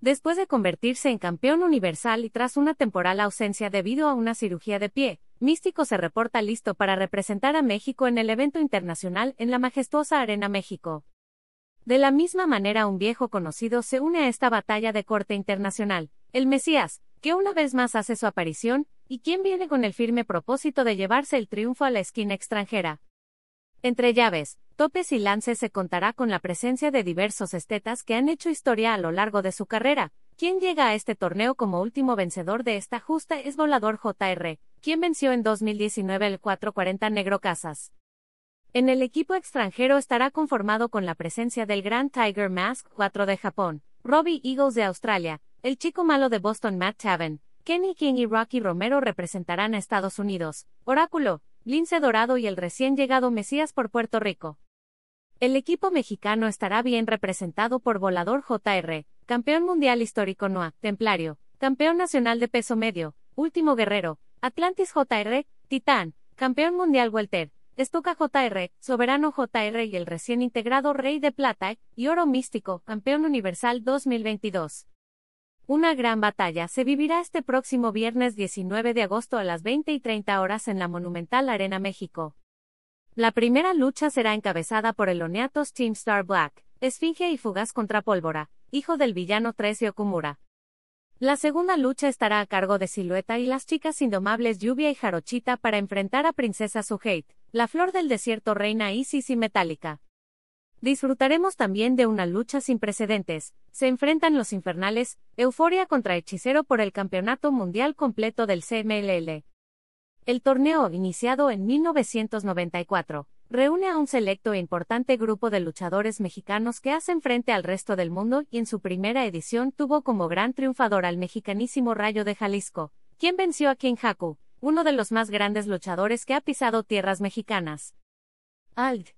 Después de convertirse en campeón universal y tras una temporal ausencia debido a una cirugía de pie, Místico se reporta listo para representar a México en el evento internacional en la majestuosa Arena México. De la misma manera un viejo conocido se une a esta batalla de corte internacional, el Mesías, que una vez más hace su aparición, y quien viene con el firme propósito de llevarse el triunfo a la esquina extranjera. Entre llaves, topes y lances se contará con la presencia de diversos estetas que han hecho historia a lo largo de su carrera. Quien llega a este torneo como último vencedor de esta justa es Volador JR, quien venció en 2019 el 440 Negro Casas. En el equipo extranjero estará conformado con la presencia del Grand Tiger Mask 4 de Japón, Robbie Eagles de Australia, el chico malo de Boston Matt Taven, Kenny King y Rocky Romero representarán a Estados Unidos, Oráculo, Lince Dorado y el recién llegado Mesías por Puerto Rico. El equipo mexicano estará bien representado por Volador JR, campeón mundial histórico NOA, Templario, campeón nacional de peso medio, Último Guerrero, Atlantis JR, Titán, campeón mundial Welter, Estuca JR, Soberano JR y el recién integrado Rey de Plata y Oro Místico, campeón universal 2022. Una gran batalla se vivirá este próximo viernes 19 de agosto a las 20 y 30 horas en la Monumental Arena México. La primera lucha será encabezada por el Oniatos Team Star Black, Esfinge y Fugaz contra Pólvora, hijo del villano 13 Okumura. La segunda lucha estará a cargo de Silueta y las chicas indomables Lluvia y Jarochita para enfrentar a Princesa Suhate, la flor del desierto Reina Isis y Metálica. Disfrutaremos también de una lucha sin precedentes. Se enfrentan los infernales, Euforia contra Hechicero por el Campeonato Mundial completo del CMLL. El torneo, iniciado en 1994, reúne a un selecto e importante grupo de luchadores mexicanos que hacen frente al resto del mundo y en su primera edición tuvo como gran triunfador al mexicanísimo Rayo de Jalisco, quien venció a King Haku, uno de los más grandes luchadores que ha pisado tierras mexicanas. Ald.